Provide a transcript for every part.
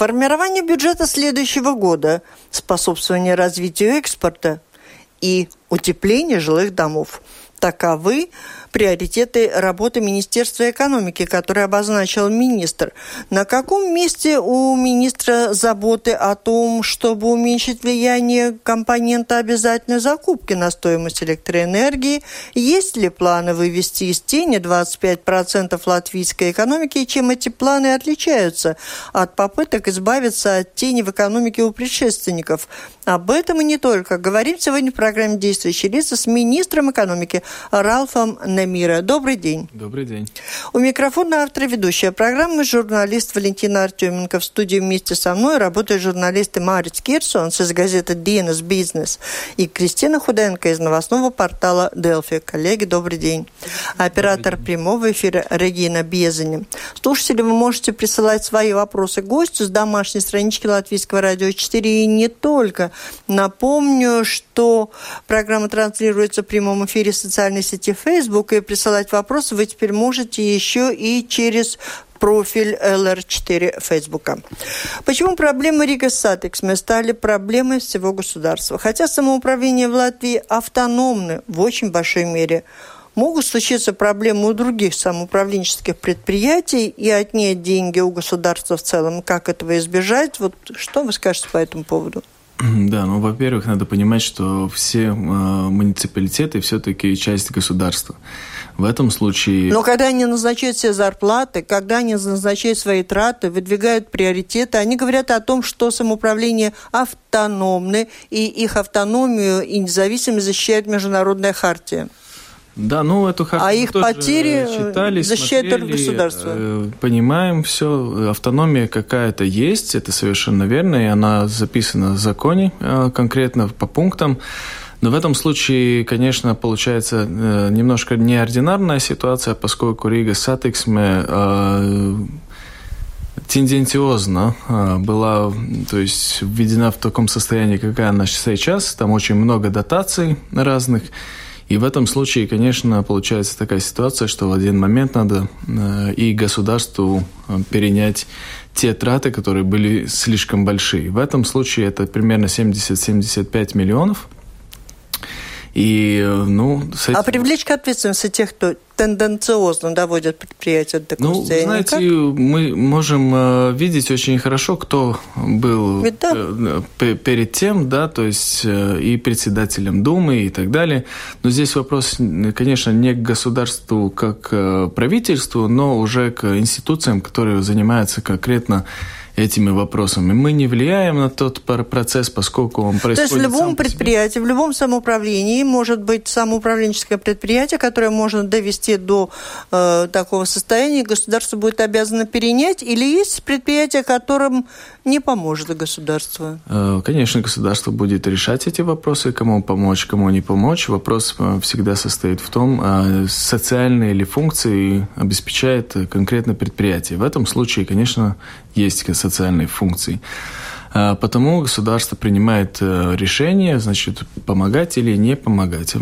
Формирование бюджета следующего года, способствование развитию экспорта и утепление жилых домов. Таковы приоритеты работы Министерства экономики, которые обозначил министр. На каком месте у министра заботы о том, чтобы уменьшить влияние компонента обязательной закупки на стоимость электроэнергии? Есть ли планы вывести из тени 25% латвийской экономики? И чем эти планы отличаются от попыток избавиться от тени в экономике у предшественников? Об этом и не только. Говорим сегодня в программе «Действующие лица» с министром экономики Ралфом мира. Добрый день. Добрый день. У микрофона автор ведущая программы журналист Валентина Артеменко. В студии вместе со мной работают журналисты Марис Кирсонс из газеты «Dienas Бизнес» и Кристина Худенко из новостного портала «Делфи». Коллеги, добрый день. Оператор день. прямого эфира Регина Безани. Слушатели, вы можете присылать свои вопросы гостю с домашней странички Латвийского радио 4 и не только. Напомню, что программа транслируется в прямом эфире в социальной сети Facebook и присылать вопросы вы теперь можете еще и через профиль LR4 Фейсбука. Почему проблемы Ригас Сатиксме стали проблемой всего государства? Хотя самоуправление в Латвии автономны в очень большой мере, могут случиться проблемы у других самоуправленческих предприятий и отнять деньги у государства в целом. Как этого избежать? Вот что вы скажете по этому поводу? Да, ну, во-первых, надо понимать, что все э, муниципалитеты все-таки часть государства. В этом случае... Но когда они назначают все зарплаты, когда они назначают свои траты, выдвигают приоритеты, они говорят о том, что самоуправление автономны, и их автономию и независимость защищает Международная хартия. Да, ну эту хартию А их потери читали, защищает только государство. Э, понимаем все, автономия какая-то есть, это совершенно верно, и она записана в законе э, конкретно по пунктам. Но в этом случае, конечно, получается э, немножко неординарная ситуация, поскольку Рига Сатексме тенденциозно была, то есть введена в таком состоянии, какая она сейчас. Там очень много дотаций разных. И в этом случае, конечно, получается такая ситуация, что в один момент надо э, и государству э, перенять те траты, которые были слишком большие. В этом случае это примерно 70-75 миллионов. И, ну, с этим... А привлечь к ответственности тех, кто тенденциозно доводят предприятие до ну, знаете, как? мы можем э, видеть очень хорошо, кто был да. э, перед тем, да, то есть э, и председателем Думы и так далее. Но здесь вопрос, конечно, не к государству как правительству, но уже к институциям, которые занимаются конкретно этими вопросами. Мы не влияем на тот процесс, поскольку он происходит. То есть в любом предприятии, в любом самоуправлении может быть самоуправленческое предприятие, которое можно довести до э, такого состояния, государство будет обязано перенять, или есть предприятия, которым не поможет государство? Э, конечно, государство будет решать эти вопросы, кому помочь, кому не помочь. Вопрос э, всегда состоит в том, э, социальные ли функции обеспечает конкретное предприятие. В этом случае, конечно, есть социальные функции. А, потому государство принимает э, решение, значит, помогать или не помогать.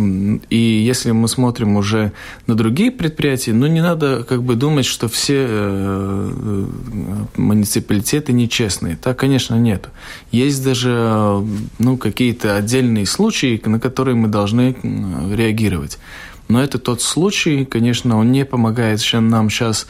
И если мы смотрим уже на другие предприятия, ну, не надо как бы думать, что все э, э, муниципалитеты нечестные. Так, конечно, нет. Есть даже, ну, какие-то отдельные случаи, на которые мы должны реагировать. Но это тот случай, конечно, он не помогает нам сейчас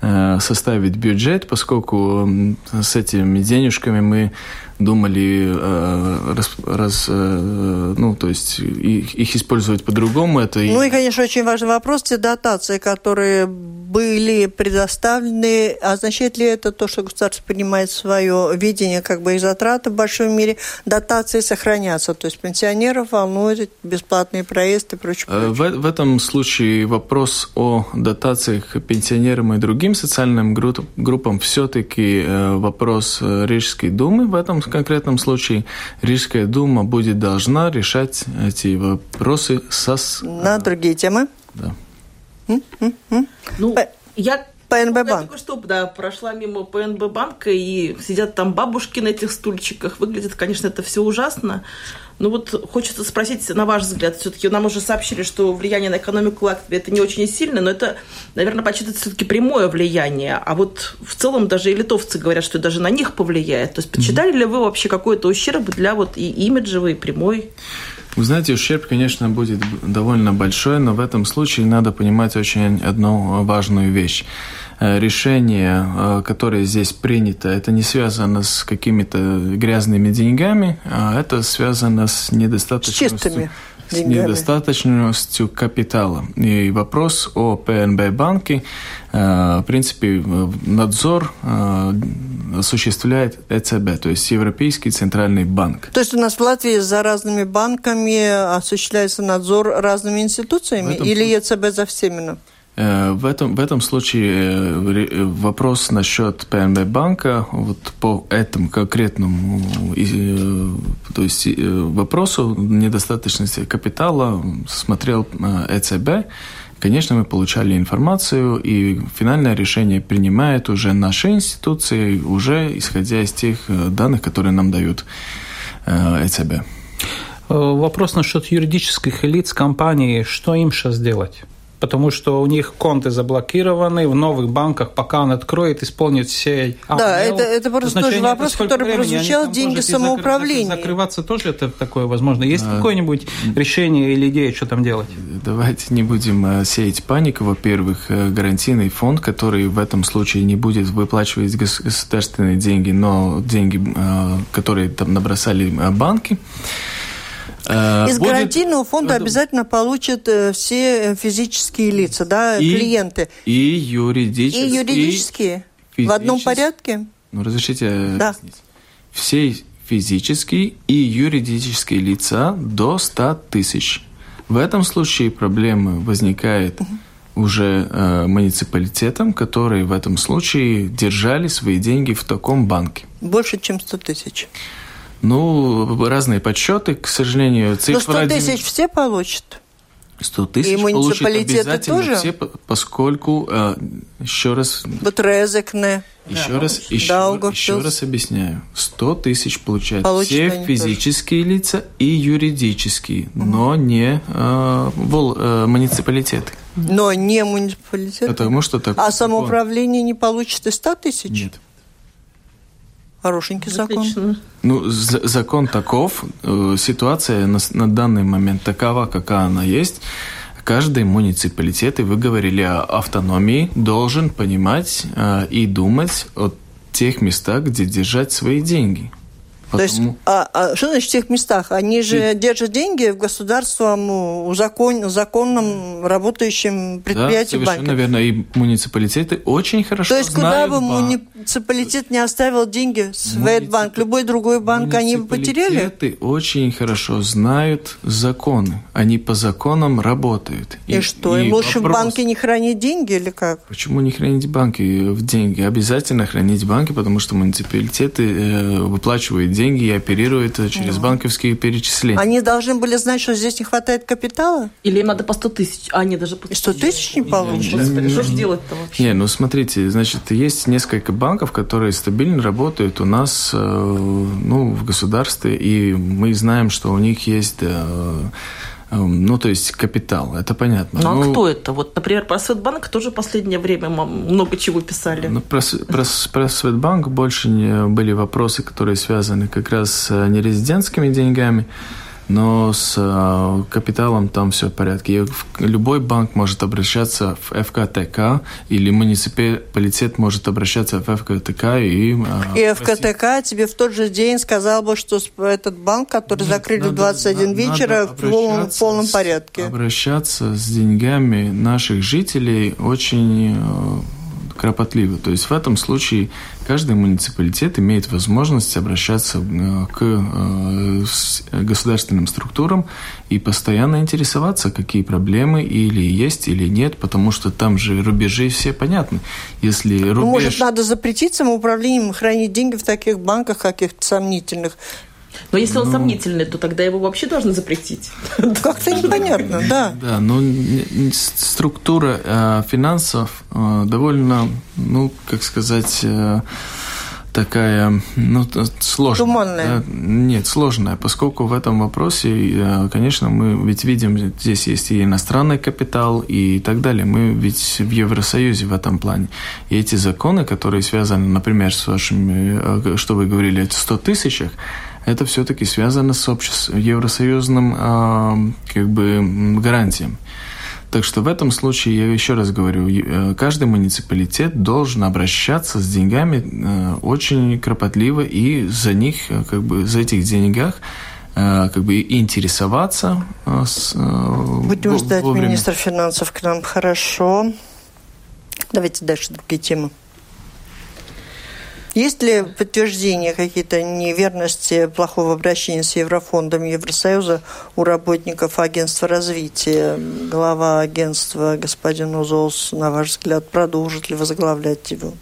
составить бюджет, поскольку с этими денежками мы думали э, раз, раз, э, ну, то есть их, их использовать по-другому. Это ну и, конечно, очень важный вопрос, те дотации, которые были предоставлены, означает ли это то, что государство принимает свое видение, как бы их затраты в большом мире, дотации сохранятся, то есть пенсионеров волнуют бесплатные проезды и прочее. Э, в, в этом случае вопрос о дотациях пенсионерам и другим социальным группам все-таки вопрос Рижской думы в этом конкретном случае Рижская дума будет должна решать эти вопросы со... На другие темы? Да. Ну, я ПНБ банк. Я только что да, прошла мимо ПНБ банка, и сидят там бабушки на этих стульчиках. Выглядит, конечно, это все ужасно. Но вот хочется спросить, на ваш взгляд, все-таки нам уже сообщили, что влияние на экономику Латвии это не очень сильно, но это, наверное, почитается все-таки прямое влияние. А вот в целом даже и литовцы говорят, что даже на них повлияет. То есть подсчитали mm-hmm. ли вы вообще какой-то ущерб для вот и имиджевый, и прямой? Вы знаете, ущерб, конечно, будет довольно большой, но в этом случае надо понимать очень одну важную вещь. Э, решение, э, которое здесь принято, это не связано с какими-то грязными деньгами, а это связано с недостаточностью... С чистыми с недостаточностью капитала. И вопрос о ПНБ банке, э, в принципе, надзор осуществляет ЭЦБ, то есть Европейский центральный банк. То есть у нас в Латвии за разными банками осуществляется надзор разными институциями или ЕЦБ за всеми? Э, в этом, в этом случае э, э, вопрос насчет ПНБ банка вот по этому конкретному то есть вопросу недостаточности капитала смотрел ЭЦБ. Конечно, мы получали информацию, и финальное решение принимает уже наши институции, уже исходя из тех данных, которые нам дают ЭЦБ. Вопрос насчет юридических лиц компании. Что им сейчас делать? Потому что у них конты заблокированы в новых банках, пока он откроет, исполнит все... Да, это, это просто тоже вопрос, который прозвучал, деньги самоуправления. Закрываться тоже это такое возможно. Есть а... какое-нибудь решение или идея, что там делать? Давайте не будем э, сеять панику. Во-первых, э, гарантийный фонд, который в этом случае не будет выплачивать государственные деньги, но деньги, э, которые там набросали банки, Из будет... гарантийного фонда обязательно получат э, все физические лица, да, и, клиенты. И юридические. И юридические. В одном порядке? Ну, разрешите да. объяснить. Все физические и юридические лица до 100 тысяч. В этом случае проблема возникает уже э, муниципалитетам, которые в этом случае держали свои деньги в таком банке. Больше, чем 100 тысяч. Ну, разные подсчеты, к сожалению. Цифра... Но 100 тысяч все получат? 100 тысяч и получат обязательно тоже? все, поскольку, э, еще раз... Вот Резекне. Еще да, раз, еще, еще раз объясняю. 100 тысяч получают Получат все физические тоже. лица и юридические, угу. но не э, вол, э, муниципалитеты. Но не муниципалитеты? Потому что так. А самоуправление не получит и 100 тысяч? Нет. Хорошенький закон. Ну, закон таков, э, ситуация на, на данный момент такова, какая она есть. Каждый муниципалитет, и вы говорили о автономии, должен понимать э, и думать о тех местах, где держать свои деньги. Потому... То есть, а, а что значит в тех местах? Они же и... держат деньги в государством, у закон, законном работающем предприятии да, банке. верно. И муниципалитеты очень хорошо То есть, куда бы муниципалитет не оставил деньги, Светбанк, любой другой банк, они бы потеряли? Муниципалитеты очень хорошо знают законы. Они по законам работают. И, и что, и им лучше вопрос... в банке не хранить деньги или как? Почему не хранить банки в деньги? Обязательно хранить банки, потому что муниципалитеты э, выплачивают деньги деньги и оперирует через mm. банковские перечисления. Они должны были знать, что здесь не хватает капитала? Или им надо по 100 тысяч, а они даже по 100 тысяч не получат? Что же делать-то вообще? Не, ну смотрите, значит, есть несколько банков, которые стабильно работают у нас э, ну, в государстве, и мы знаем, что у них есть э, ну, то есть капитал, это понятно. Ну, а ну, кто это? Вот, например, про Светбанк тоже в последнее время много чего писали. Ну, про, про, про Светбанк больше не были вопросы, которые связаны как раз с нерезидентскими деньгами но с э, капиталом там все в порядке. любой банк может обращаться в ФКТК, или муниципалитет может обращаться в ФКТК и... Э, и ФКТК тебе в тот же день сказал бы, что этот банк, который Нет, закрыли надо, в 21 надо, вечера, в полном, в полном порядке. Обращаться с деньгами наших жителей очень кропотливо. То есть в этом случае каждый муниципалитет имеет возможность обращаться э, к э, государственным структурам и постоянно интересоваться, какие проблемы или есть, или нет, потому что там же рубежи все понятны. Если ну, рубеж... Может, надо запретить самоуправлением хранить деньги в таких банках каких-то сомнительных? Но если он ну, сомнительный, то тогда его вообще должны запретить. Как-то непонятно, да. Да, но структура э, финансов э, довольно, ну, как сказать, э, такая, ну, сложная. Туманная. Нет, сложная, поскольку в этом вопросе, конечно, мы ведь видим, здесь есть и иностранный капитал и так далее. Мы ведь в Евросоюзе в этом плане. И эти законы, которые связаны, например, с вашими, что вы говорили, 100 тысячах, это все-таки связано с обществом, евросоюзным э, как бы гарантиям. Так что в этом случае, я еще раз говорю, э, каждый муниципалитет должен обращаться с деньгами э, очень кропотливо и за них, э, как бы, за этих деньгах как бы интересоваться. С, Будем ждать вовремя. министра финансов к нам. Хорошо. Давайте дальше другие темы. Есть ли подтверждение какие-то неверности плохого обращения с Еврофондом Евросоюза у работников агентства развития? Глава агентства господин Узолс, на ваш взгляд, продолжит ли возглавлять его?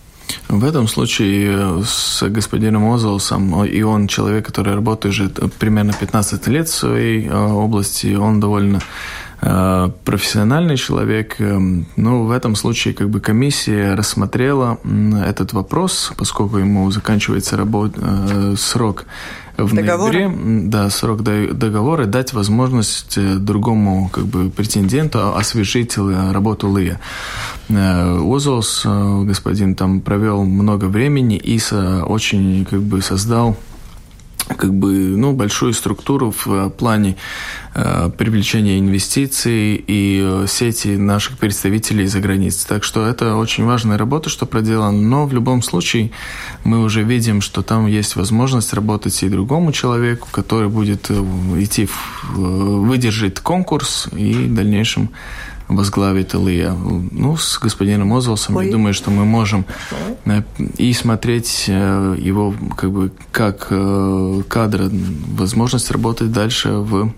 В этом случае с господином Озолсом, и он человек, который работает уже примерно 15 лет в своей а, области, он довольно Э, профессиональный человек. Эм, ну, в этом случае как бы комиссия рассмотрела этот вопрос, поскольку ему заканчивается работ... Э, срок в Договора? ноябре, да, срок договора, дать возможность э, другому как бы претенденту освежить работу ЛИА. Озолс, господин, там провел много времени и очень как бы создал как бы, ну, большую структуру в э, плане э, привлечения инвестиций и э, сети наших представителей за границей. Так что это очень важная работа, что проделана. Но в любом случае мы уже видим, что там есть возможность работать и другому человеку, который будет идти, в, выдержит конкурс и в дальнейшем возглавит Илья. Ну, с господином Озолсом, Ой. я думаю, что мы можем э, и смотреть э, его как бы как э, кадра, возможность работать дальше в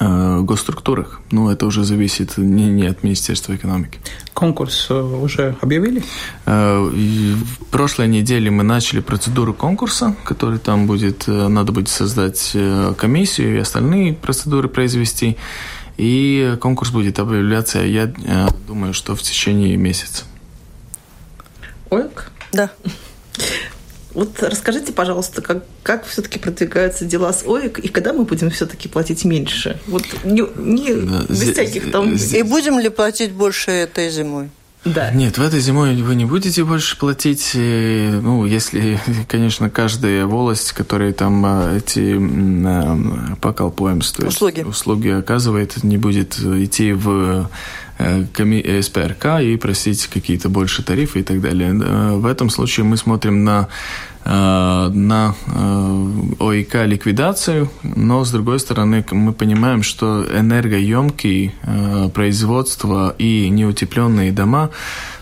госструктурах. Ну, это уже зависит не, не от Министерства экономики. Конкурс уже объявили? В прошлой неделе мы начали процедуру конкурса, который там будет, надо будет создать комиссию и остальные процедуры произвести. И конкурс будет объявляться, я э, думаю, что в течение месяца. ОЭК? Да. Вот расскажите, пожалуйста, как, как все-таки продвигаются дела с ОИК и когда мы будем все-таки платить меньше? Вот не, не да, без здесь, всяких там... Здесь... И будем ли платить больше этой зимой? Да. Нет, в этой зимой вы не будете больше платить. Э, ну, если, конечно, каждая волость, которая там э, эти э, поколпоемс, то услуги. услуги оказывает, не будет идти в СПРК и просить какие-то больше тарифы и так далее. В этом случае мы смотрим на Э, на э, ОИК ликвидацию, но с другой стороны мы понимаем, что энергоемкие э, производства и неутепленные дома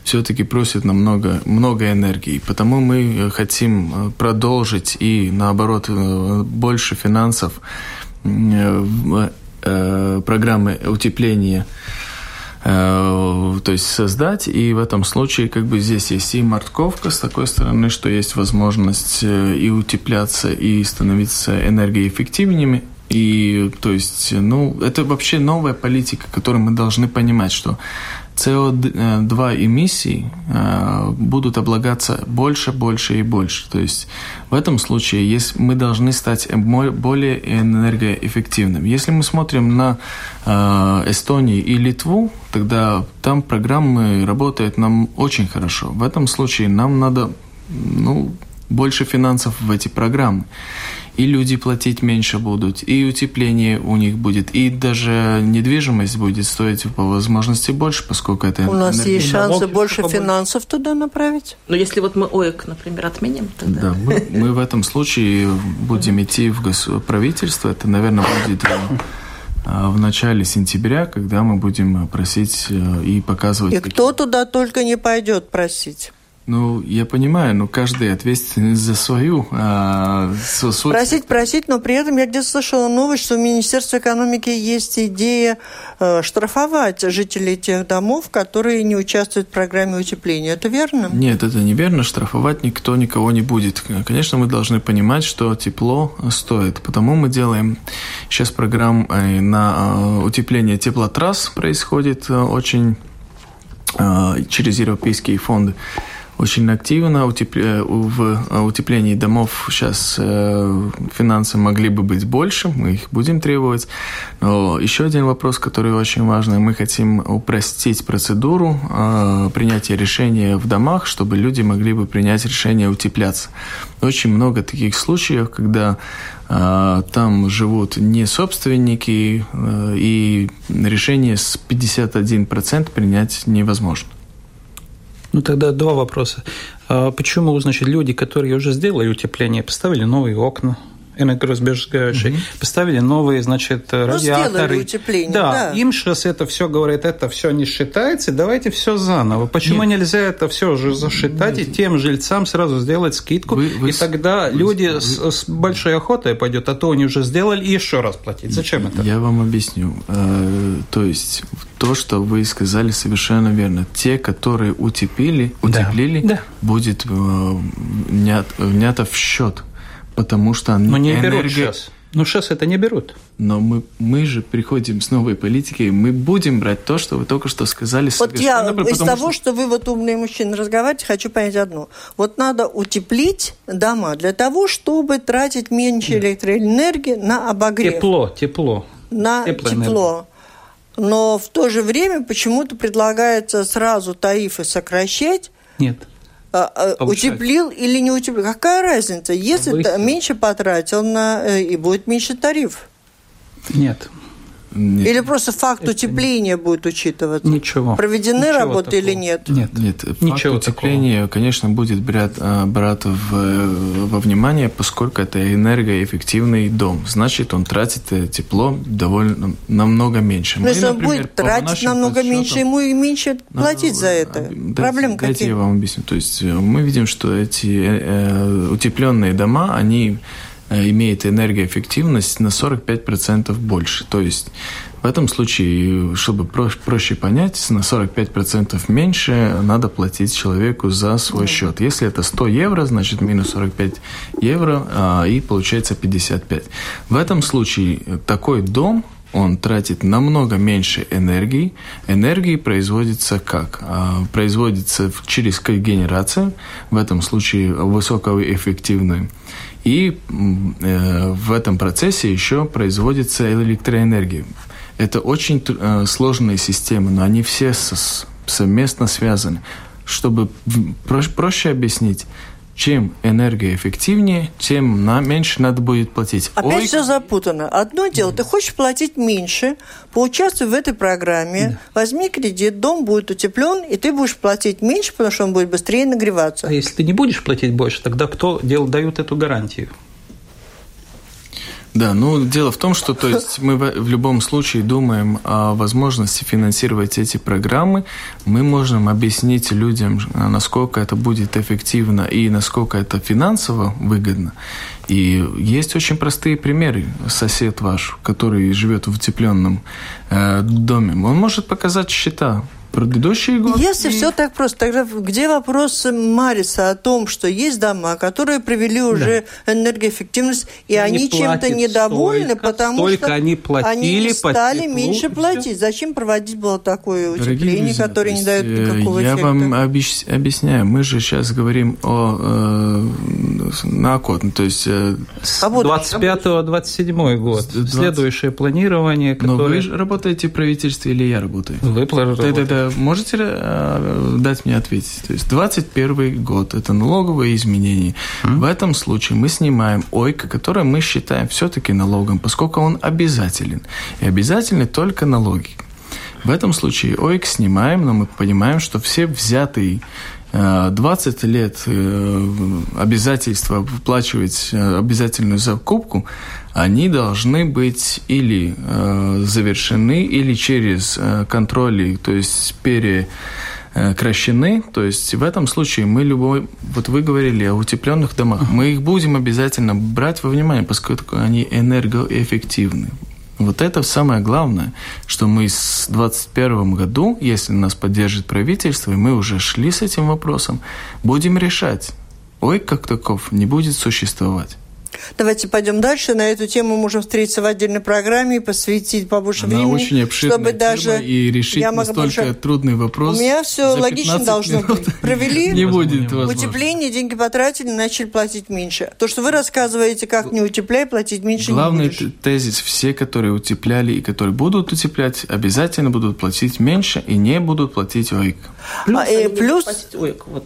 все-таки просят намного много энергии. Потому мы хотим продолжить и, наоборот, больше финансов в программы утепления Э, то есть создать, и в этом случае как бы здесь есть и морковка с такой стороны, что есть возможность э, и утепляться, и становиться энергоэффективными, и то есть, ну, это вообще новая политика, которую мы должны понимать, что СО2 эмиссии э, будут облагаться больше, больше и больше. То есть в этом случае есть, мы должны стать более энергоэффективными. Если мы смотрим на э, Эстонию и Литву, тогда там программы работают нам очень хорошо. В этом случае нам надо ну, больше финансов в эти программы и люди платить меньше будут, и утепление у них будет, и даже недвижимость будет стоить по возможности больше, поскольку это... У нас есть шансы больше финансов туда направить? Но если вот мы ОЭК, например, отменим, тогда... Да, мы, мы в этом случае будем идти в правительство, это, наверное, будет в начале сентября, когда мы будем просить и показывать. И кто туда только не пойдет просить. Ну, я понимаю, но каждый ответственен за свою. А, свой... Просить, просить, но при этом я где-то слышала новость, что в Министерстве экономики есть идея э, штрафовать жителей тех домов, которые не участвуют в программе утепления. Это верно? Нет, это неверно. Штрафовать никто никого не будет. Конечно, мы должны понимать, что тепло стоит. Потому мы делаем сейчас программу э, на э, утепление теплотрасс происходит э, очень через европейские фонды очень активно э, в утеплении домов сейчас э, финансы могли бы быть больше, мы их будем требовать. Но еще один вопрос, который очень важный, мы хотим упростить процедуру э, принятия решения в домах, чтобы люди могли бы принять решение утепляться. Очень много таких случаев, когда там живут не собственники, и решение с 51% принять невозможно. Ну тогда два вопроса. А почему, значит, люди, которые уже сделали утепление, поставили новые окна, энергосберегающие, угу. поставили новые, значит, ну, радиаторы. утепление. Да, да, им сейчас это все говорит, это все не считается, давайте все заново. Почему Нет. нельзя это все уже засчитать Нет. и тем жильцам сразу сделать скидку, вы, вы, и тогда вы, люди вы, с, с большой охотой пойдет, а то они уже сделали и еще раз платить. Зачем это? Я вам объясню. Э, то есть то, что вы сказали, совершенно верно. Те, которые утеплили, утеплили, да. будет э, внято в счет потому что Но не энергия... берут сейчас. Ну, сейчас это не берут. Но мы, мы же приходим с новой политикой, мы будем брать то, что вы только что сказали. Вот я из того, что... что вы вот умные мужчины разговариваете, хочу понять одно. Вот надо утеплить дома для того, чтобы тратить меньше электроэнергии на обогрев. Тепло, тепло. На тепло. Но в то же время почему-то предлагается сразу тарифы сокращать. Нет. А, а, утеплил или не утеплил. Какая разница? Если Повысил. меньше потратил на э, и будет меньше тариф. Нет. Нет. Или просто факт это утепления будет учитываться? Ничего. Проведены Ничего работы такого. или нет? Нет, нет. Факт Ничего утепления, такого. конечно, будет брать, а, брать в, во внимание, поскольку это энергоэффективный дом. Значит, он тратит э, тепло довольно намного меньше. Но Мы, если он будет тратить намного меньше, ему и меньше платить ну, за это. Дайте, Проблем дайте какие? я вам объясню. То есть э, мы видим, что эти э, утепленные дома, они Э, имеет энергоэффективность на 45% больше. То есть в этом случае, чтобы проще понять, на 45% меньше надо платить человеку за свой счет. Если это 100 евро, значит минус 45 евро, а, и получается 55. В этом случае такой дом он тратит намного меньше энергии. Энергии производится как? А, производится через когенерацию, в этом случае высокоэффективную. И э, в этом процессе еще производится электроэнергия. Это очень э, сложные системы, но они все совместно связаны. Чтобы проще объяснить, чем энергоэффективнее, тем на меньше надо будет платить. Опять Ой... все запутано. Одно дело, ты хочешь платить меньше, поучаствуй в этой программе, да. возьми кредит, дом будет утеплен, и ты будешь платить меньше, потому что он будет быстрее нагреваться. А если ты не будешь платить больше, тогда кто дел, дает эту гарантию? Да, ну дело в том, что то есть мы в любом случае думаем о возможности финансировать эти программы. Мы можем объяснить людям, насколько это будет эффективно и насколько это финансово выгодно. И есть очень простые примеры. Сосед ваш, который живет в утепленном э, доме, он может показать счета предыдущие годы. Если все так просто, тогда где вопрос Мариса о том, что есть дома, которые привели уже да. энергоэффективность, и они, они чем-то недовольны, столько, потому столько что они, платили они не стали теплу, меньше платить. Зачем проводить было такое утепление, друзья, которое не дает никакого я эффекта? Я вам объясняю. Мы же сейчас говорим о э, НАКО, то есть... Э, 25-27 год. 20... Следующее планирование, которое... Но вы же работаете в правительстве или я работаю? Вы работаете можете э, дать мне ответить? То есть 21 год – это налоговые изменения. Mm-hmm. В этом случае мы снимаем ОЙК, который мы считаем все-таки налогом, поскольку он обязателен. И обязательны только налоги. В этом случае ОИК снимаем, но мы понимаем, что все взятые 20 лет обязательства выплачивать обязательную закупку, они должны быть или завершены, или через контроли, то есть пере кращены, то есть в этом случае мы любой, вот вы говорили о утепленных домах, мы их будем обязательно брать во внимание, поскольку они энергоэффективны. Вот это самое главное, что мы с 2021 году, если нас поддержит правительство, и мы уже шли с этим вопросом, будем решать. Ой, как таков не будет существовать. Давайте пойдем дальше. На эту тему можем встретиться в отдельной программе и посвятить побольше Она времени. очень обширная чтобы даже и решить я настолько больше... трудный вопрос. У меня все логично должно минут. быть. Провели не будет утепление, деньги потратили, начали платить меньше. То, что вы рассказываете, как не утепляй, платить меньше Главный тезис, все, которые утепляли и которые будут утеплять, обязательно будут платить меньше и не будут платить ОИК. Плюс, а, и плюс... ОИК, вот.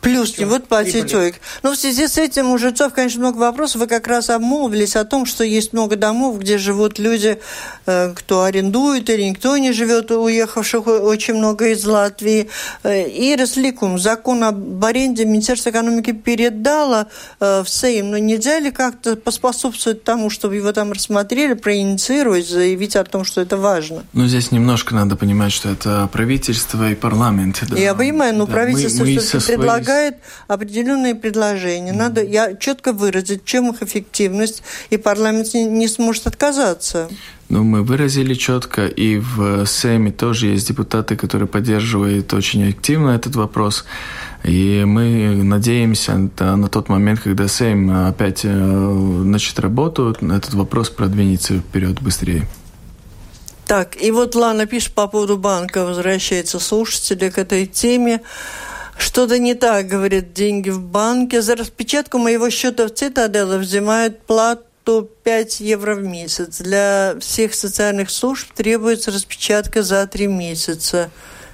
Плюс не будут платить ОИК. Но в связи с этим у жильцов, конечно, много вопросов. Вы как раз обмолвились о том, что есть много домов, где живут люди, э, кто арендует или никто не живет, уехавших очень много из Латвии. Э, и Ресликум, закон об аренде Министерство экономики передало э, в Сейм. Но нельзя ли как-то поспособствовать тому, чтобы его там рассмотрели, проинициировать, заявить о том, что это важно? Ну, здесь немножко надо понимать, что это правительство и парламент. Да. Я понимаю, но да, правительство мы, мы все-таки предлагает предлагает определенные предложения. Надо я четко выразить, чем их эффективность, и парламент не, не сможет отказаться. Ну, мы выразили четко, и в Сейме тоже есть депутаты, которые поддерживают очень активно этот вопрос. И мы надеемся на тот момент, когда Сейм опять э, начнет работу, этот вопрос продвинется вперед быстрее. Так, и вот Лана пишет по поводу банка, возвращается слушатели к этой теме. Что-то не так, говорит, деньги в банке. За распечатку моего счета в Цитаделе взимают плату 5 евро в месяц. Для всех социальных служб требуется распечатка за 3 месяца.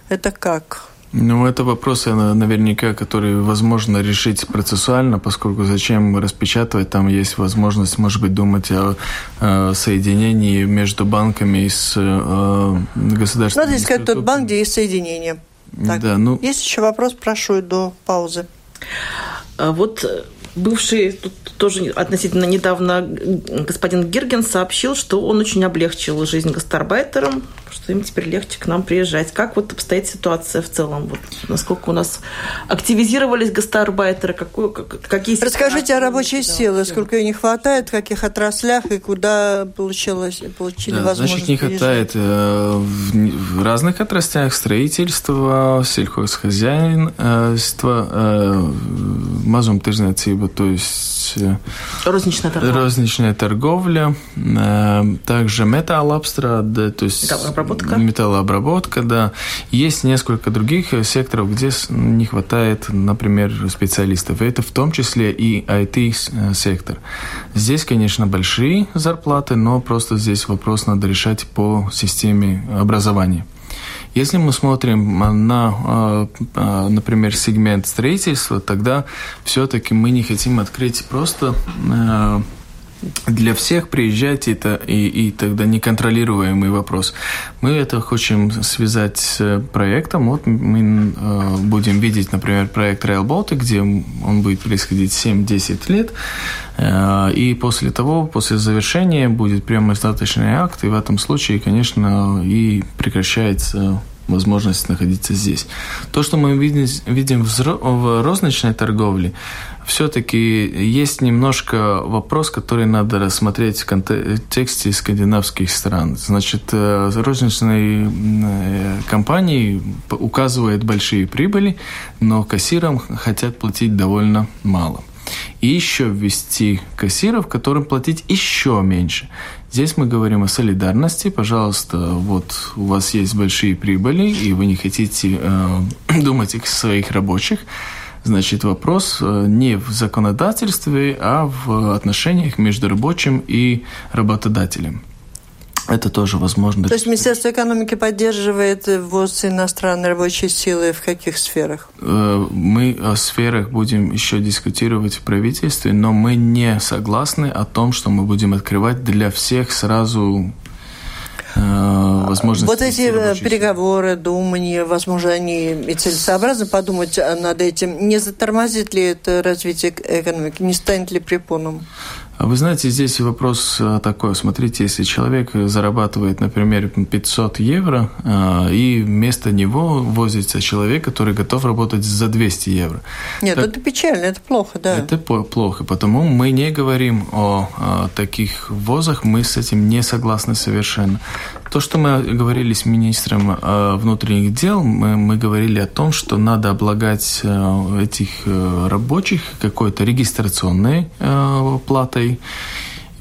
Это как? Ну, это вопросы, наверняка, которые возможно решить процессуально, поскольку зачем распечатывать, там есть возможность, может быть, думать о, о соединении между банками с э, государственными... Надо искать тот банк, где есть соединение. Так, да, ну... Есть еще вопрос, прошу до паузы. А вот бывший, тут тоже относительно недавно господин Гирген сообщил, что он очень облегчил жизнь гастарбайтерам, что им теперь легче к нам приезжать. Как вот обстоит ситуация в целом? Вот насколько у нас активизировались гастарбайтеры? Какую, какие Расскажите о рабочей да, силе, сколько ее не хватает, в каких отраслях и куда получилось, получили да, возможность Значит, не хватает э, в разных отраслях строительства, сельхозхозяйства, э, мазум тижнецība, то есть э, розничная торговля, розничная торговля также металлообстрад, то есть металлообработка. Металлообработка, да. Есть несколько других секторов, где не хватает, например, специалистов. Это в том числе и IT-сектор. Здесь, конечно, большие зарплаты, но просто здесь вопрос надо решать по системе образования. Если мы смотрим на, а, а, например, сегмент строительства, тогда все-таки мы не хотим открыть просто а, для всех приезжать это и, и тогда неконтролируемый вопрос. Мы это хотим связать с проектом. Вот мы э, будем видеть, например, проект Rail Baltic, где он будет происходить 7-10 лет. Э, и после того, после завершения будет прямо остаточный акт, и в этом случае, конечно, и прекращается возможность находиться здесь. То, что мы видим, в розничной торговле, все-таки есть немножко вопрос, который надо рассмотреть в контексте скандинавских стран. Значит, э, розничные э, компании указывают большие прибыли, но кассирам хотят платить довольно мало. И еще ввести кассиров, которым платить еще меньше. Здесь мы говорим о солидарности. Пожалуйста, вот у вас есть большие прибыли, и вы не хотите э, думать о своих рабочих. Значит, вопрос э, не в законодательстве, а в отношениях между рабочим и работодателем. Это тоже возможно. То есть Министерство экономики поддерживает ввоз иностранной рабочей силы в каких сферах? Э, мы о сферах будем еще дискутировать в правительстве, но мы не согласны о том, что мы будем открывать для всех сразу э, возможности. Вот эти э, переговоры, думания, возможно, они и целесообразно подумать над этим. Не затормозит ли это развитие экономики? Не станет ли препоном? А вы знаете, здесь вопрос э, такой. Смотрите, если человек зарабатывает, например, 500 евро, э, и вместо него возится человек, который готов работать за 200 евро. Нет, так, это печально, это плохо, да. Это плохо, потому мы не говорим о, о таких ввозах, мы с этим не согласны совершенно. То, что мы говорили с министром э, внутренних дел, мы, мы говорили о том, что надо облагать этих рабочих какой-то регистрационной платой,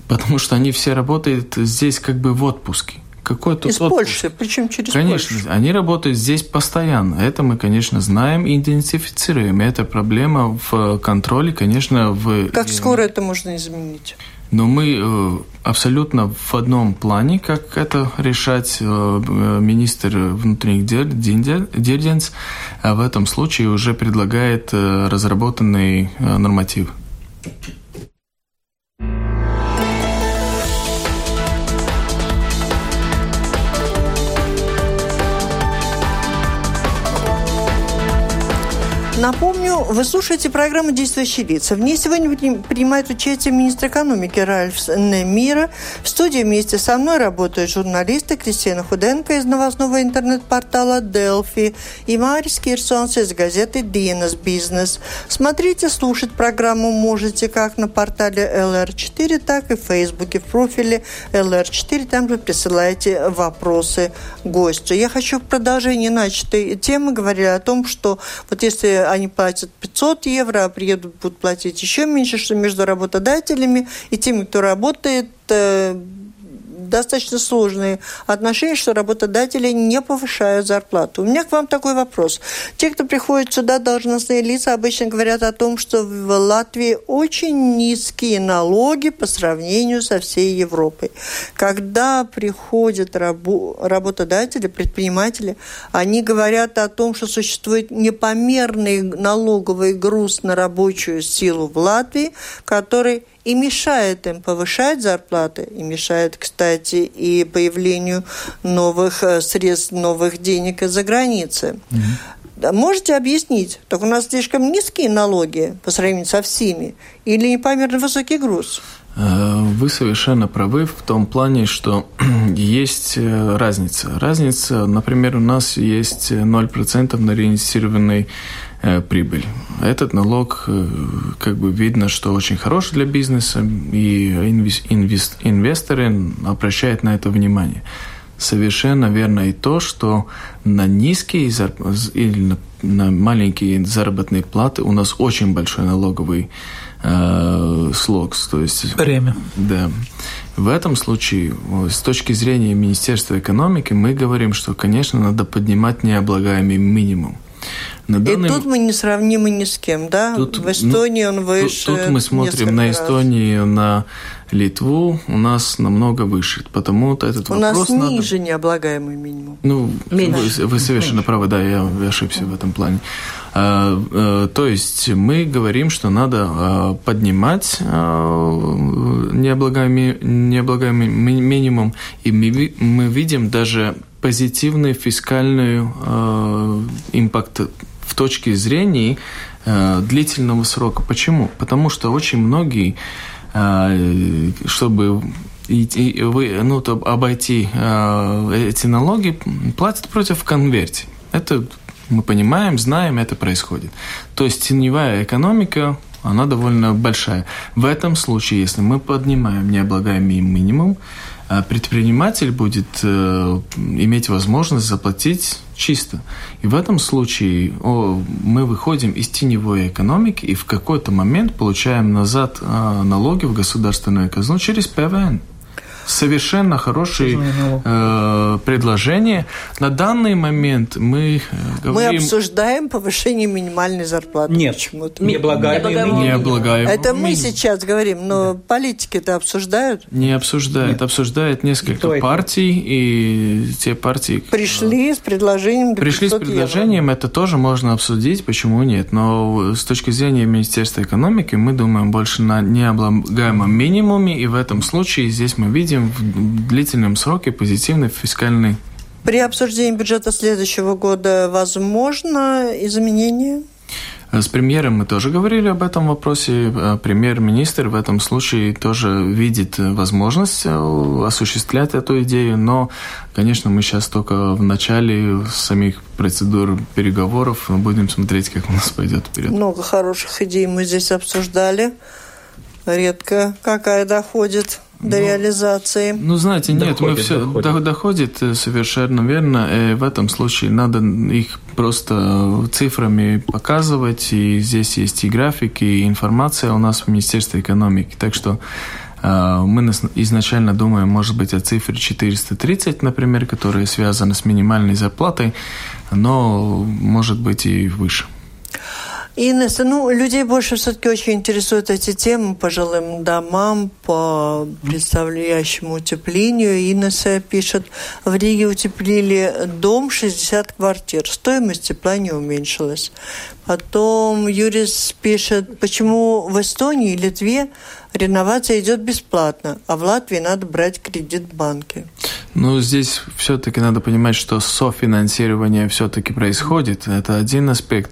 потому что они все работают здесь как бы в отпуске. Какой тут Из отпуск? Польши, причем через Конечно, Польшу. они работают здесь постоянно. Это мы, конечно, знаем и идентифицируем. Это проблема в контроле, конечно, в... Как скоро это можно изменить? Но мы э, абсолютно в одном плане, как это решать э, министр внутренних дел Дирденс, а в этом случае уже предлагает э, разработанный норматив. Напомню, вы слушаете программу «Действующие лица». В ней сегодня принимает участие министр экономики Ральф Немира. В студии вместе со мной работают журналисты Кристина Худенко из новостного интернет-портала «Делфи» и Марис Кирсонс из газеты «Динас Бизнес». Смотрите, слушать программу можете как на портале LR4, так и в Фейсбуке в профиле LR4. Там вы присылаете вопросы гостю. Я хочу в продолжении начатой темы говорить о том, что вот если они платят 500 евро, а приедут, будут платить еще меньше, что между работодателями и теми, кто работает, э, достаточно сложные отношения, что работодатели не повышают зарплату. У меня к вам такой вопрос. Те, кто приходит сюда, должностные лица, обычно говорят о том, что в Латвии очень низкие налоги по сравнению со всей Европой. Когда приходят рабо работодатели, предприниматели, они говорят о том, что существует непомерный налоговый груз на рабочую силу в Латвии, который и мешает им повышать зарплаты, и мешает, кстати, и появлению новых э, средств, новых денег из-за границы. Mm-hmm. Можете объяснить, так у нас слишком низкие налоги по сравнению со всеми, или непомерно высокий груз? Э, вы совершенно правы в том плане, что есть э, разница. Разница, например, у нас есть 0% на реинвестированный Э, прибыль. Этот налог, э, как бы видно, что очень хороший для бизнеса, и инвест, инвесторы обращают на это внимание. Совершенно верно и то, что на низкие или на, на маленькие заработные платы у нас очень большой налоговый э, слог. То есть, Время. Да. В этом случае, с точки зрения Министерства экономики, мы говорим, что, конечно, надо поднимать необлагаемый минимум. На данный... И тут мы не сравнимы ни с кем, да? Тут, в Эстонии он выше. Тут, тут мы смотрим на Эстонию, раз. на Литву, у нас намного выше. Потому-то этот у вопрос У нас надо... ниже необлагаемый минимум. Ну, Меньше. Вы, вы совершенно Меньше. правы, да, я ошибся в этом плане. А, а, то есть мы говорим, что надо а, поднимать а, необлагаемый, необлагаемый минимум, и мы, мы видим даже позитивный фискальный э, импакт в точке зрения э, длительного срока. Почему? Потому что очень многие, э, чтобы и, и вы, ну, то обойти э, эти налоги, платят против конверте. Это мы понимаем, знаем, это происходит. То есть теневая экономика, она довольно большая. В этом случае, если мы поднимаем необлагаемый минимум, а предприниматель будет э, иметь возможность заплатить чисто. И в этом случае о, мы выходим из теневой экономики и в какой-то момент получаем назад э, налоги в государственную казну через ПВН совершенно хорошие э, предложения. На данный момент мы э, говорим... Мы обсуждаем повышение минимальной зарплаты. Нет, почему-то. не облагаемый Это мы сейчас говорим, но да. политики это обсуждают? Не обсуждают. Нет. Обсуждает несколько Кто партий, это? и те партии... Пришли с предложением Пришли с предложением, евро. это тоже можно обсудить, почему нет. Но с точки зрения Министерства экономики мы думаем больше на необлагаемом минимуме, и в этом случае здесь мы видим видим в длительном сроке позитивный фискальный при обсуждении бюджета следующего года возможно изменение? С премьером мы тоже говорили об этом вопросе. Э, премьер-министр в этом случае тоже видит возможность э, осуществлять эту идею, но, конечно, мы сейчас только в начале самих процедур переговоров будем смотреть, как у нас пойдет вперед. Много хороших идей мы здесь обсуждали. Редко какая доходит до ну, реализации? Ну, знаете, нет, доходит, мы все доходит. доходит э, совершенно верно. И э, в этом случае надо их просто цифрами показывать. И здесь есть и графики, и информация у нас в Министерстве экономики. Так что э, мы изначально думаем, может быть, о цифре 430, например, которая связана с минимальной зарплатой, но может быть и выше. Инесса, ну, людей больше все-таки очень интересуют эти темы по жилым домам, по представляющему утеплению. Инесса пишет, в Риге утеплили дом 60 квартир, стоимость тепла не уменьшилась. Потом Юрис пишет, почему в Эстонии и Литве реновация идет бесплатно, а в Латвии надо брать кредит в банке. Ну, здесь все-таки надо понимать, что софинансирование все-таки происходит. Это один аспект.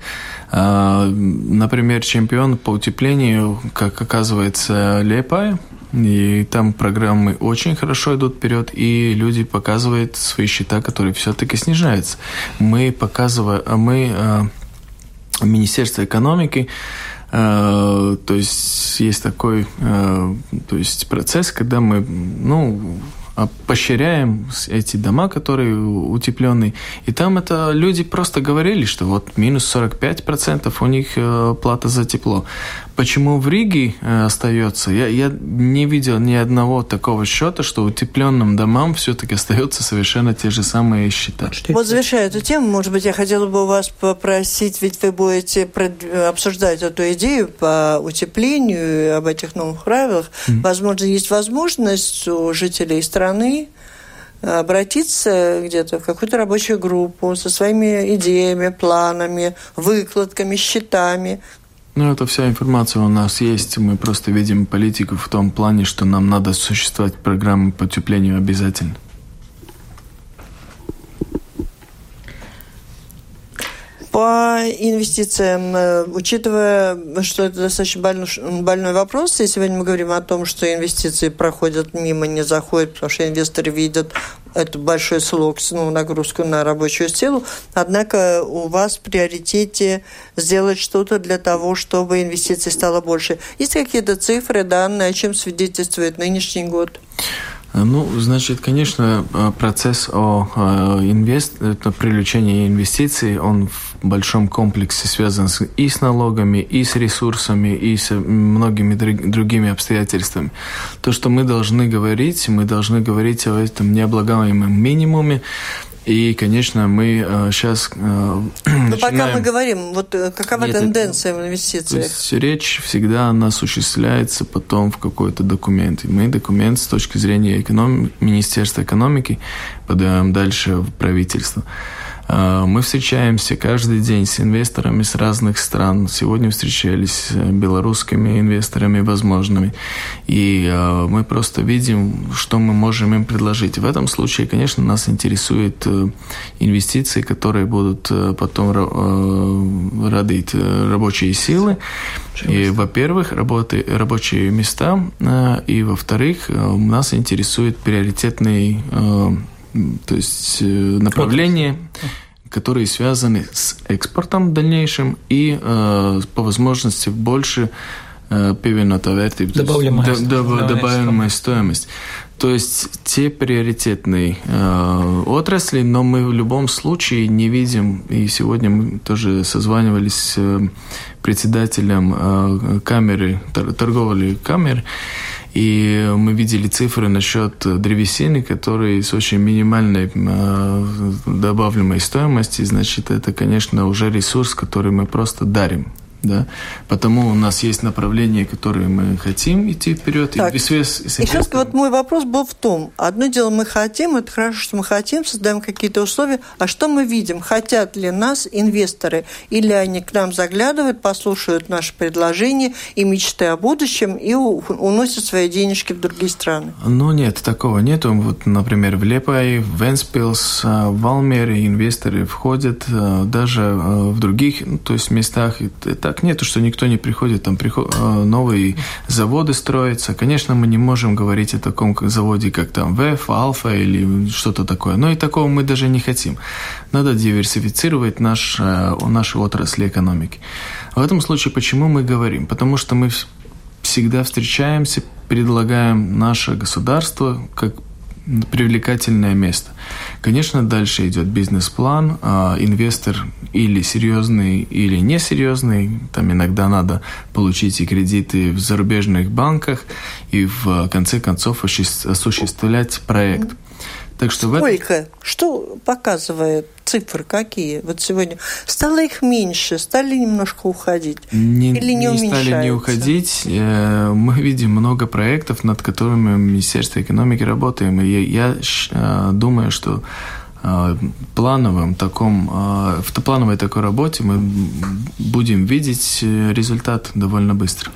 А, например, чемпион по утеплению, как оказывается, Лепая, и там программы очень хорошо идут вперед, и люди показывают свои счета, которые все-таки снижаются. Мы показываем, мы а, Министерство экономики то есть есть такой то есть процесс, когда мы ну, а, поощряем эти дома, которые утепленные. И там это люди просто говорили, что вот минус 45% у них э, плата за тепло. Почему в Риге э, остается? Я, я не видел ни одного такого счета, что утепленным домам все-таки остаются совершенно те же самые счета. Вот завершая эту тему, может быть, я хотела бы у вас попросить, ведь вы будете обсуждать эту идею по утеплению об этих новых правилах. Mm-hmm. Возможно, есть возможность у жителей страны обратиться где-то в какую-то рабочую группу со своими идеями, планами, выкладками, счетами, ну, эта вся информация у нас есть. Мы просто видим политику в том плане, что нам надо существовать программы по утеплению обязательно. По инвестициям, э, учитывая, что это достаточно больной, больной вопрос, и сегодня мы говорим о том, что инвестиции проходят мимо, не заходят, потому что инвесторы видят это большой слог, ну, нагрузку на рабочую силу. Однако у вас в приоритете сделать что-то для того, чтобы инвестиций стало больше. Есть какие-то цифры, данные, о чем свидетельствует нынешний год? Ну, значит, конечно, э, процесс о э, инвест... это привлечение инвестиций, он в большом комплексе связан с... и с налогами, и с ресурсами, и с многими другими обстоятельствами. То, что мы должны говорить, мы должны говорить о этом необлагаемом минимуме, и, конечно, мы сейчас Но начинаем... пока мы говорим, вот э, какова Нет, тенденция в инвестициях? Есть речь всегда она осуществляется потом в какой-то документ. И мы документ с точки зрения эконом... Министерства экономики подаем дальше в правительство. А, мы встречаемся каждый день с инвесторами с разных стран. Сегодня встречались с белорусскими инвесторами возможными. И а, мы просто видим, что мы можем им предложить. В этом случае, конечно, нас интересуют э, инвестиции, которые будут э, потом э, родить рабочие силы. И, во-первых, работы, рабочие места, и, во-вторых, нас интересует приоритетный то есть направления, которые связаны с экспортом дальнейшим и э, по возможности больше э, пивената вертības, добавляемая, добавляемая, добавляемая стоимость. То есть те приоритетные э, отрасли, но мы в любом случае не видим, и сегодня мы тоже созванивались с э, председателем э, камеры, торговли камер, и мы видели цифры насчет древесины, которые с очень минимальной э, добавляемой стоимостью. Значит, это, конечно, уже ресурс, который мы просто дарим да, потому у нас есть направление, которое мы хотим идти вперед. Так, и, связь, и сейчас вот мой вопрос был в том, одно дело мы хотим, это хорошо, что мы хотим, создаем какие-то условия, а что мы видим? Хотят ли нас инвесторы? Или они к нам заглядывают, послушают наши предложения и мечты о будущем и уносят свои денежки в другие страны? Ну нет, такого нету. Вот, например, в Лепай, в Венспилс, э, в Валмере инвесторы входят э, даже э, в других, ну, то есть местах. Это так нету, что никто не приходит, там приход, э, новые заводы строятся. Конечно, мы не можем говорить о таком заводе, как там ВЭФ, Алфа или что-то такое. Но и такого мы даже не хотим. Надо диверсифицировать наш, э, наши отрасли экономики. В этом случае почему мы говорим? Потому что мы всегда встречаемся, предлагаем наше государство как привлекательное место. Конечно, дальше идет бизнес-план, а инвестор или серьезный, или несерьезный. Там иногда надо получить и кредиты в зарубежных банках, и в конце концов осуществлять проект. Так что Сколько? В Что показывает цифры какие? Вот сегодня стало их меньше, стали немножко уходить не, или не, не стали не уходить. Э, мы видим много проектов, над которыми Министерство экономики работаем. И я э, думаю, что плановом таком, в плановой такой работе мы будем видеть результат довольно быстро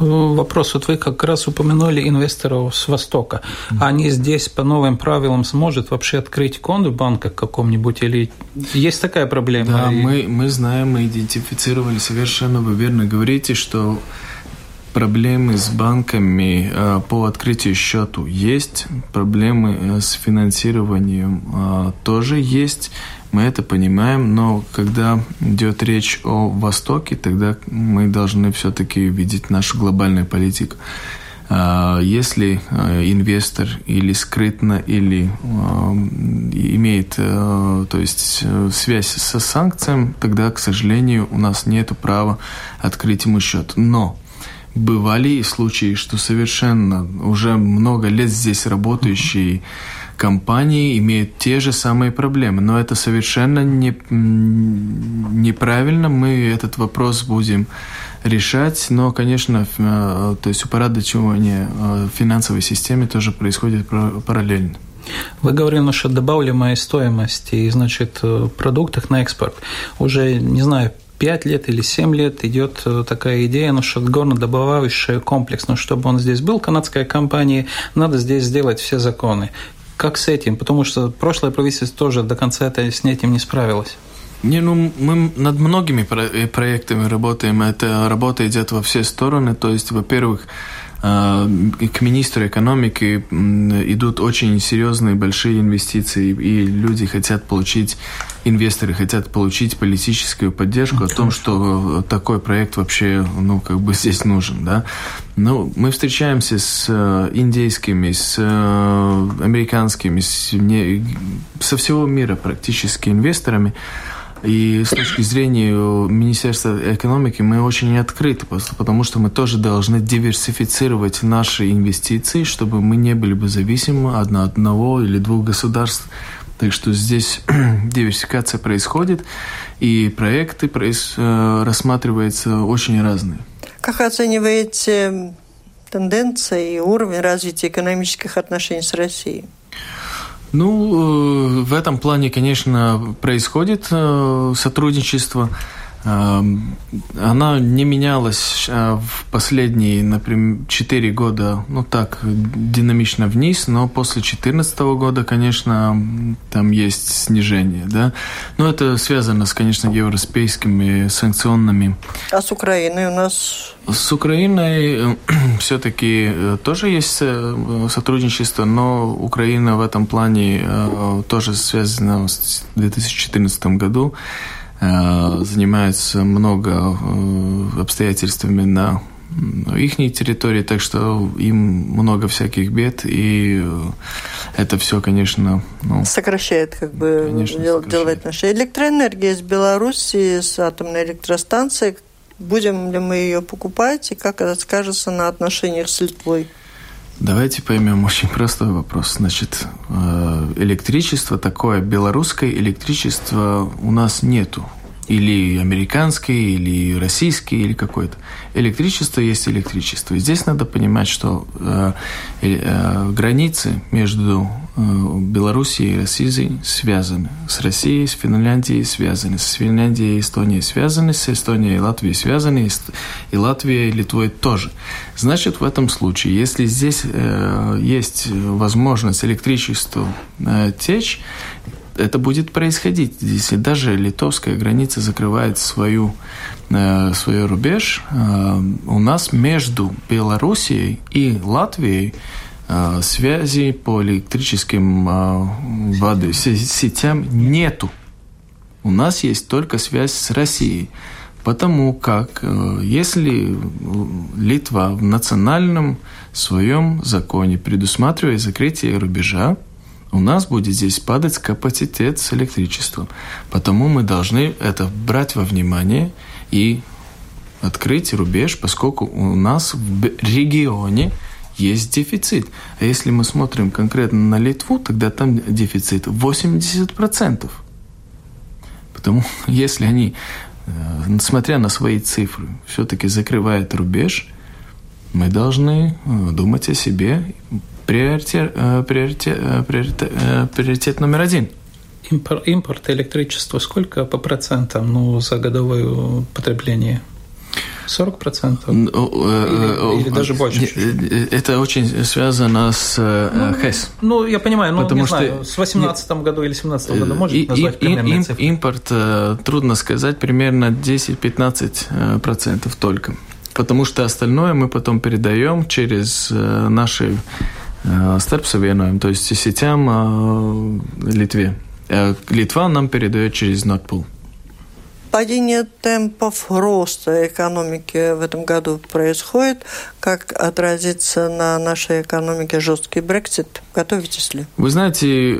вопрос. Вот вы как раз упомянули инвесторов с Востока. Они здесь по новым правилам сможет вообще открыть конт в банке каком-нибудь или есть такая проблема? Да, мы, мы знаем, мы идентифицировали совершенно вы верно говорите, что проблемы с банками э, по открытию счету есть, проблемы э, с финансированием э, тоже есть мы это понимаем, но когда идет речь о Востоке, тогда мы должны все-таки видеть нашу глобальную политику. Если инвестор или скрытно, или имеет то есть, связь со санкциями, тогда, к сожалению, у нас нет права открыть ему счет. Но бывали и случаи, что совершенно уже много лет здесь работающие компании имеют те же самые проблемы. Но это совершенно не, неправильно. Мы этот вопрос будем решать. Но, конечно, э, то есть упорядочивание э, финансовой системы тоже происходит параллельно. Вы говорили насчет добавляемой стоимости и, значит, э, продуктах на экспорт. Уже, не знаю, 5 лет или 7 лет идет такая идея насчет горнодобывающего комплекс. Но чтобы он здесь был, канадская компания, надо здесь сделать все законы. Как с этим? Потому что прошлое правительство тоже до конца это, с этим не справилось. Не, ну мы над многими э, проектами работаем. Эта работа идет во все стороны. То есть, во-первых, к министру экономики идут очень серьезные большие инвестиции, и люди хотят получить, инвесторы хотят получить политическую поддержку ну, о том, что такой проект вообще, ну, как бы здесь нужен, да. Ну, мы встречаемся с э, индейскими, с э, американскими, с, не, со всего мира практически инвесторами, и с точки зрения Министерства экономики мы очень открыты, потому что мы тоже должны диверсифицировать наши инвестиции, чтобы мы не были бы зависимы от одного или двух государств. Так что здесь диверсификация происходит, и проекты проис... Э, рассматриваются очень разные. Как оцениваете тенденции и уровень развития экономических отношений с Россией? Ну, э, в этом плане, конечно, происходит э, сотрудничество. Она не менялась э, в последние, например, 4 года, ну так, динамично вниз, но после 2014 года, конечно, там есть снижение, да. Но это связано с, конечно, европейскими санкционными. А с Украиной у нас? С Украиной э, все-таки э, тоже есть сотрудничество, но Украина в этом плане тоже связана с 2014 году. Э, занимаются много э, обстоятельствами на их территории, так что им много всяких бед, и э, это все, конечно... Ну, сокращает, как бы, конечно, дел, делает наша электроэнергия из Беларуси, с атомной электростанции. Будем ли мы ее покупать, и как это скажется на отношениях с Литвой? Давайте поймем очень простой вопрос. Значит, э, электричество такое, белорусское электричество у нас нету. или американский, или российский, или какой-то. Электричество есть электричество. И здесь надо понимать, что э, э, границы между э, Белоруссией и Россией связаны. С Россией, с Финляндией связаны. С Финляндией и Эстонией связаны. С Эстонией и Латвией связаны. И Латвией и Литвой тоже. Значит, в этом случае, если здесь э, есть возможность электричеству э, течь, это будет происходить. Если даже литовская граница закрывает свою, э, свой рубеж, э, у нас между Белоруссией и Латвией связи по электрическим э, воды, сетям нету. У нас есть только связь с Россией. Потому как э, если Литва в национальном своем законе предусматривает закрытие рубежа, у нас будет здесь падать капацитет с электричеством. Потому мы должны это брать во внимание и открыть рубеж, поскольку у нас в регионе есть дефицит. А если мы смотрим конкретно на Литву, тогда там дефицит 80%. Потому если они, э, несмотря на свои цифры, все-таки закрывают рубеж, мы должны э, думать о себе, приоритет, э, приоритет, приоритет, приоритет номер один. Импорт, импорт электричества сколько по процентам ну, за годовое потребление? 40 процентов? Ну, или, или даже больше? Это очень связано с ну, ХЭС. Ну, я понимаю, ну, Потому не что знаю, с 18 году или 17 году можете назвать примерные им, цифры? Импорт, трудно сказать, примерно 10-15 процентов только. Потому что остальное мы потом передаем через наши starpsavienojumu, то есть сетям Литве. Литва нам передает через Nordpool. Падение темпов роста экономики в этом году происходит. Как отразится на нашей экономике жесткий Брексит? Готовитесь ли? Вы знаете,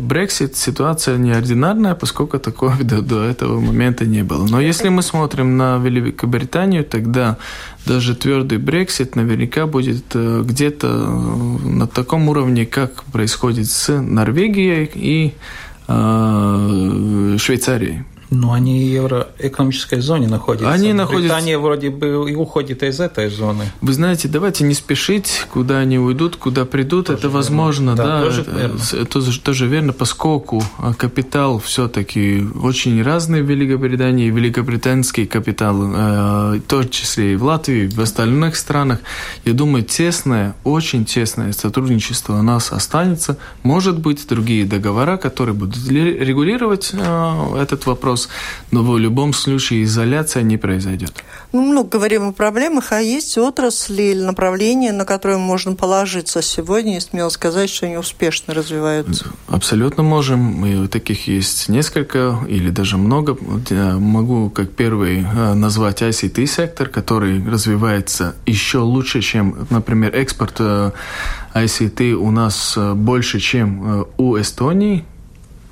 Брексит ситуация неординарная, поскольку такого до, до этого момента не было. Но если мы смотрим на Великобританию, тогда даже твердый Брексит наверняка будет э, где-то э, на таком уровне, как происходит с Норвегией и э, Швейцарией. Но они в евроэкономической зоне находятся. Они находятся... Британия вроде бы и уходит из этой зоны. Вы знаете, давайте не спешить, куда они уйдут, куда придут. Тоже это верно. возможно, да. да тоже, верно. Тоже, тоже верно, поскольку а, капитал все-таки очень разный в Великобритании. Великобританский капитал, э, в том числе и в Латвии, в остальных странах. Я думаю, тесное, очень тесное сотрудничество у нас останется. Может быть, другие договора, которые будут регулировать э, этот вопрос вопрос, но в любом случае изоляция не произойдет. Ну, много говорим о проблемах, а есть отрасли или направления, на которые можно положиться сегодня и смело сказать, что они успешно развиваются? Абсолютно можем. И таких есть несколько или даже много. Я могу как первый э, назвать ICT-сектор, который развивается еще лучше, чем, например, экспорт э, ICT у нас э, больше, чем у Эстонии.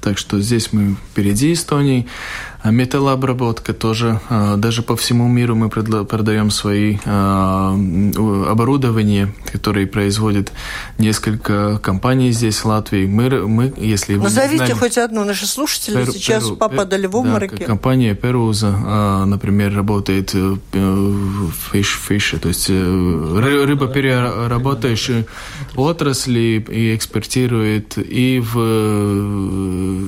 Так что здесь мы впереди Эстонии. А металлообработка тоже. А, даже по всему миру мы продаем свои а, оборудование, которые производят несколько компаний здесь, в Латвии. Мы, мы если Назовите знаем, хоть одну. Наши слушатели Перу, сейчас Перу, попадали в обмороки. Да, компания Перуза, например, работает в фиш, фиш, то есть э, рыбопереработающие отрасли и экспортирует и в э,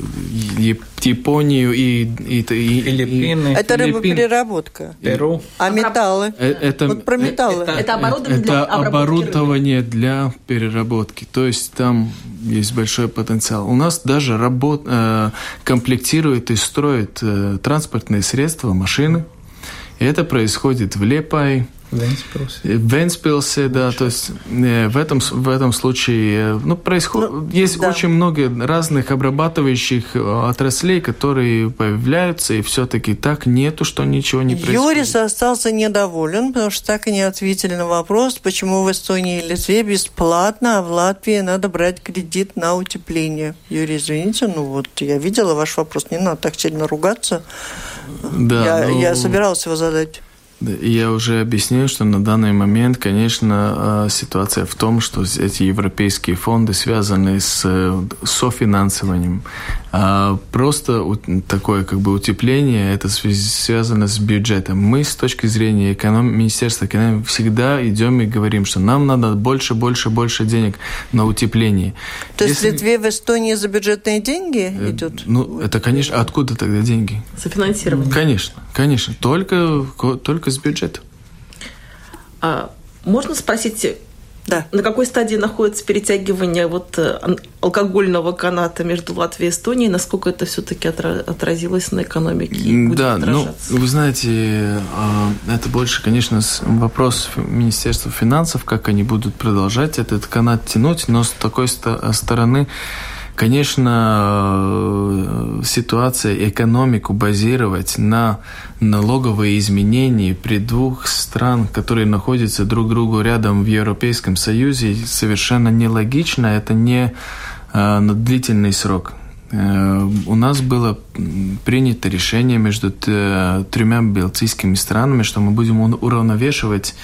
Японию и, и, и Филиппины. Это рыбопереработка. Перу. А металлы? Э, это, вот про металлы. Это, это оборудование это для оборудование для переработки. То есть там есть большой потенциал. У нас даже работ, э, комплектируют и строят э, транспортные средства, машины. И это происходит в Лепае, Венспилсе. Венспилсе, да, то есть э, в этом, в этом случае э, ну, происходит, ну, есть да. очень много разных обрабатывающих э, отраслей, которые появляются, и все-таки так нету, что ничего не происходит. Юрис остался недоволен, потому что так и не ответили на вопрос, почему в Эстонии и Литве бесплатно, а в Латвии надо брать кредит на утепление. Юрий, извините, ну вот я видела ваш вопрос, не надо так сильно ругаться. Да, я, ну... я собирался его задать. Я уже объяснил, что на данный момент, конечно, а, ситуация в том, что эти европейские фонды связаны с э, софинансированием. А просто такое как бы утепление, это связано с бюджетом. Мы с точки зрения эконом... Министерства экономики всегда идем и говорим, что нам надо больше, больше, больше денег на утепление. То есть Если... в Литве, в Эстонии за бюджетные деньги э, идет? Ну, это, конечно, откуда тогда деньги? Софинансирование. Конечно, конечно. Только, только с бюджета. А можно спросить, да. На какой стадии находится перетягивание вот э, алкогольного каната между Латвией и Эстонией? Насколько это все-таки отразилось на экономике? И будет да, ну, вы знаете, а, это больше, конечно, вопрос Министерства финансов, как они будут продолжать этот канат тянуть, но с такой стороны Конечно, э, ситуация, экономику базировать на налоговые изменения при двух стран, которые находятся друг другу рядом в Европейском Союзе, совершенно нелогично. Это не э, на длительный срок. Э, у нас было принято решение между тремя балтийскими странами, что мы будем уравновешивать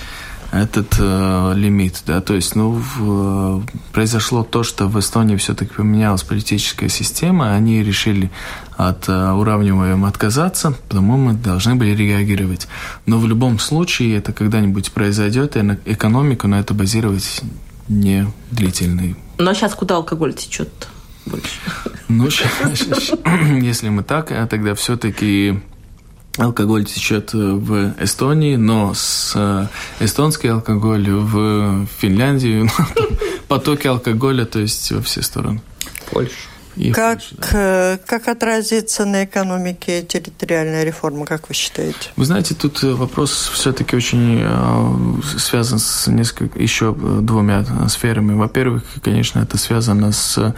этот э, лимит, да, то есть, ну, в, произошло то, что в Эстонии все-таки поменялась политическая система, они решили от э, уравниваем отказаться, потому мы должны были реагировать. Но в любом случае это когда-нибудь произойдет, и на экономику на это базировать не длительный. А сейчас куда алкоголь течет больше? Ну, если мы так, а тогда все-таки алкоголь течет э, в Эстонии, но с э, эстонский алкоголь в Финляндию, ну, потоки алкоголя, то есть во все стороны. Польша. И как, Польша, да. Э, как отразится на экономике территориальная реформа, как вы считаете? Вы знаете, тут вопрос все-таки очень связан с несколько, еще двумя сферами. Во-первых, конечно, это связано с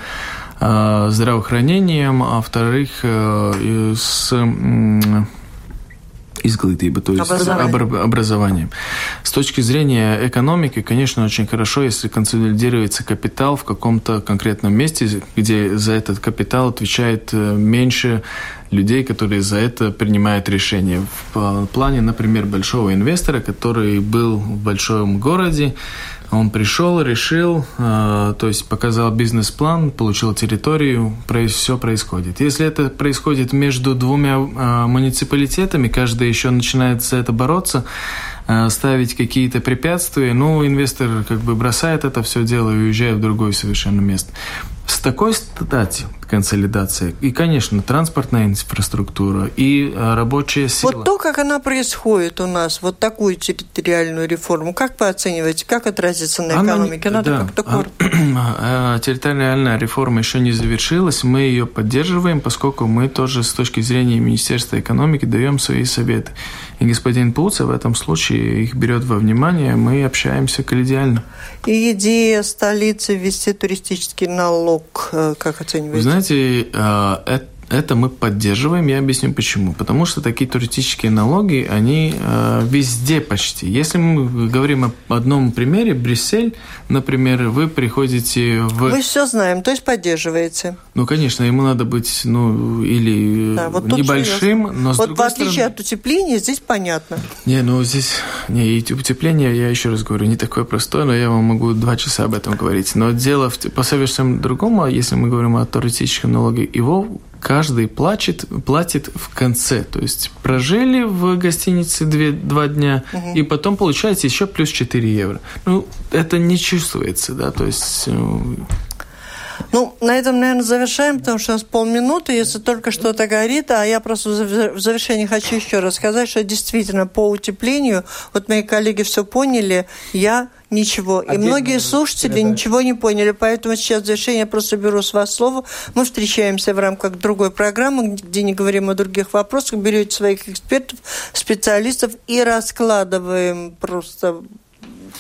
здравоохранением, а во-вторых, с изглытыба, то есть образование. образование. С точки зрения экономики, конечно, очень хорошо, если консолидируется капитал в каком-то конкретном месте, где за этот капитал отвечает э, меньше людей, которые за это принимают решения. В плане, например, большого инвестора, который был в большом городе, он пришел, решил, э, то есть показал бизнес-план, получил территорию, все происходит. Если это происходит между двумя э, муниципалитетами, каждый еще начинает за это бороться, э, ставить какие-то препятствия, ну, инвестор как бы бросает это все дело и уезжает в другое совершенно место. С такой стати консолидация и, конечно, транспортная инфраструктура и а, рабочая сила. Вот то, как она происходит у нас, вот такую территориальную реформу, как вы оцениваете, как отразится на экономике? Она, да, как-то коротко. А, территориальная реформа еще не завершилась, мы ее поддерживаем, поскольку мы тоже с точки зрения Министерства экономики даем свои советы. И господин Пуца в этом случае их берет во внимание, мы общаемся коллегиально. И идея столицы ввести туристический налог, э, как оцениваете? Вы знаете, э, это это мы поддерживаем, я объясню почему. Потому что такие туристические налоги, они э, везде почти. Если мы говорим об одном примере, Брюссель, например, вы приходите в... Мы все знаем, то есть поддерживаете. Ну, конечно, ему надо быть, ну, или да, вот небольшим, но с Вот в отличие стороны... от утепления, здесь понятно. Не, ну, здесь... Не, и утепление, я еще раз говорю, не такое простое, но я вам могу два часа об этом говорить. Но дело в, по совершенно другому, если мы говорим о туристическом налоге, его каждый плачет, платит в конце. То есть прожили в гостинице две, два дня, угу. и потом получаете еще плюс 4 евро. Ну, это не чувствуется, да, то есть... Ну, на этом, наверное, завершаем, потому что у нас полминуты, если только что-то горит. А я просто в завершении хочу еще раз сказать, что действительно по утеплению, вот мои коллеги все поняли, я ничего. И многие слушатели передачи. ничего не поняли. Поэтому сейчас в завершение я просто беру с вас слово. Мы встречаемся в рамках другой программы, где не говорим о других вопросах, берете своих экспертов, специалистов и раскладываем просто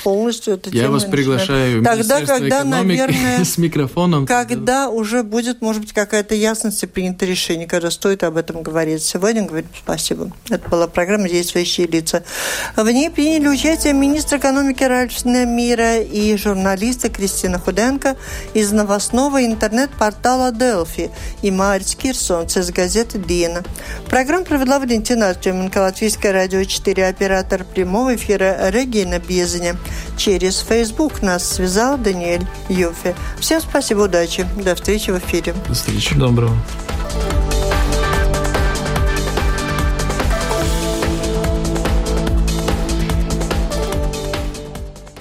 полностью эту Я вас приглашаю Тогда, когда, наверное, с микрофоном. Когда уже будет, может быть, какая-то ясность и принято решение, когда стоит об этом говорить. Сегодня говорим спасибо. Это была программа «Действующие лица». В ней приняли участие министр экономики Ральф Мира и журналисты Кристина Худенко из новостного интернет-портала «Делфи» и Марис Кирсонц из газеты «Дина». Программу провела Валентина Артеменко, Латвийское радио 4, оператор прямого эфира Регина Безеня. Через Facebook нас связал Даниэль Юфе. Всем спасибо, удачи. До встречи в эфире. До встречи. Доброго.